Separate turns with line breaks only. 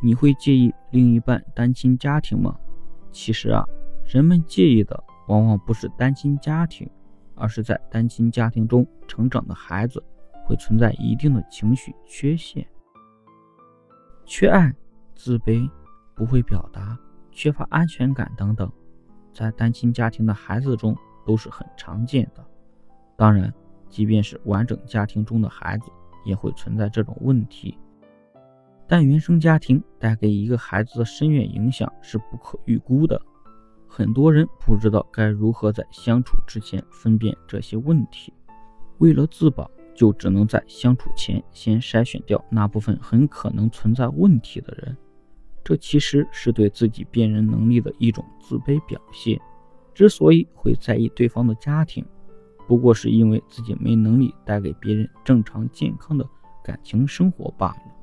你会介意另一半单亲家庭吗？其实啊，人们介意的往往不是单亲家庭，而是在单亲家庭中成长的孩子会存在一定的情绪缺陷，缺爱、自卑、不会表达、缺乏安全感等等，在单亲家庭的孩子中都是很常见的。当然，即便是完整家庭中的孩子，也会存在这种问题。但原生家庭带给一个孩子的深远影响是不可预估的，很多人不知道该如何在相处之前分辨这些问题，为了自保，就只能在相处前先筛选掉那部分很可能存在问题的人。这其实是对自己辨认能力的一种自卑表现。之所以会在意对方的家庭，不过是因为自己没能力带给别人正常健康的感情生活罢了。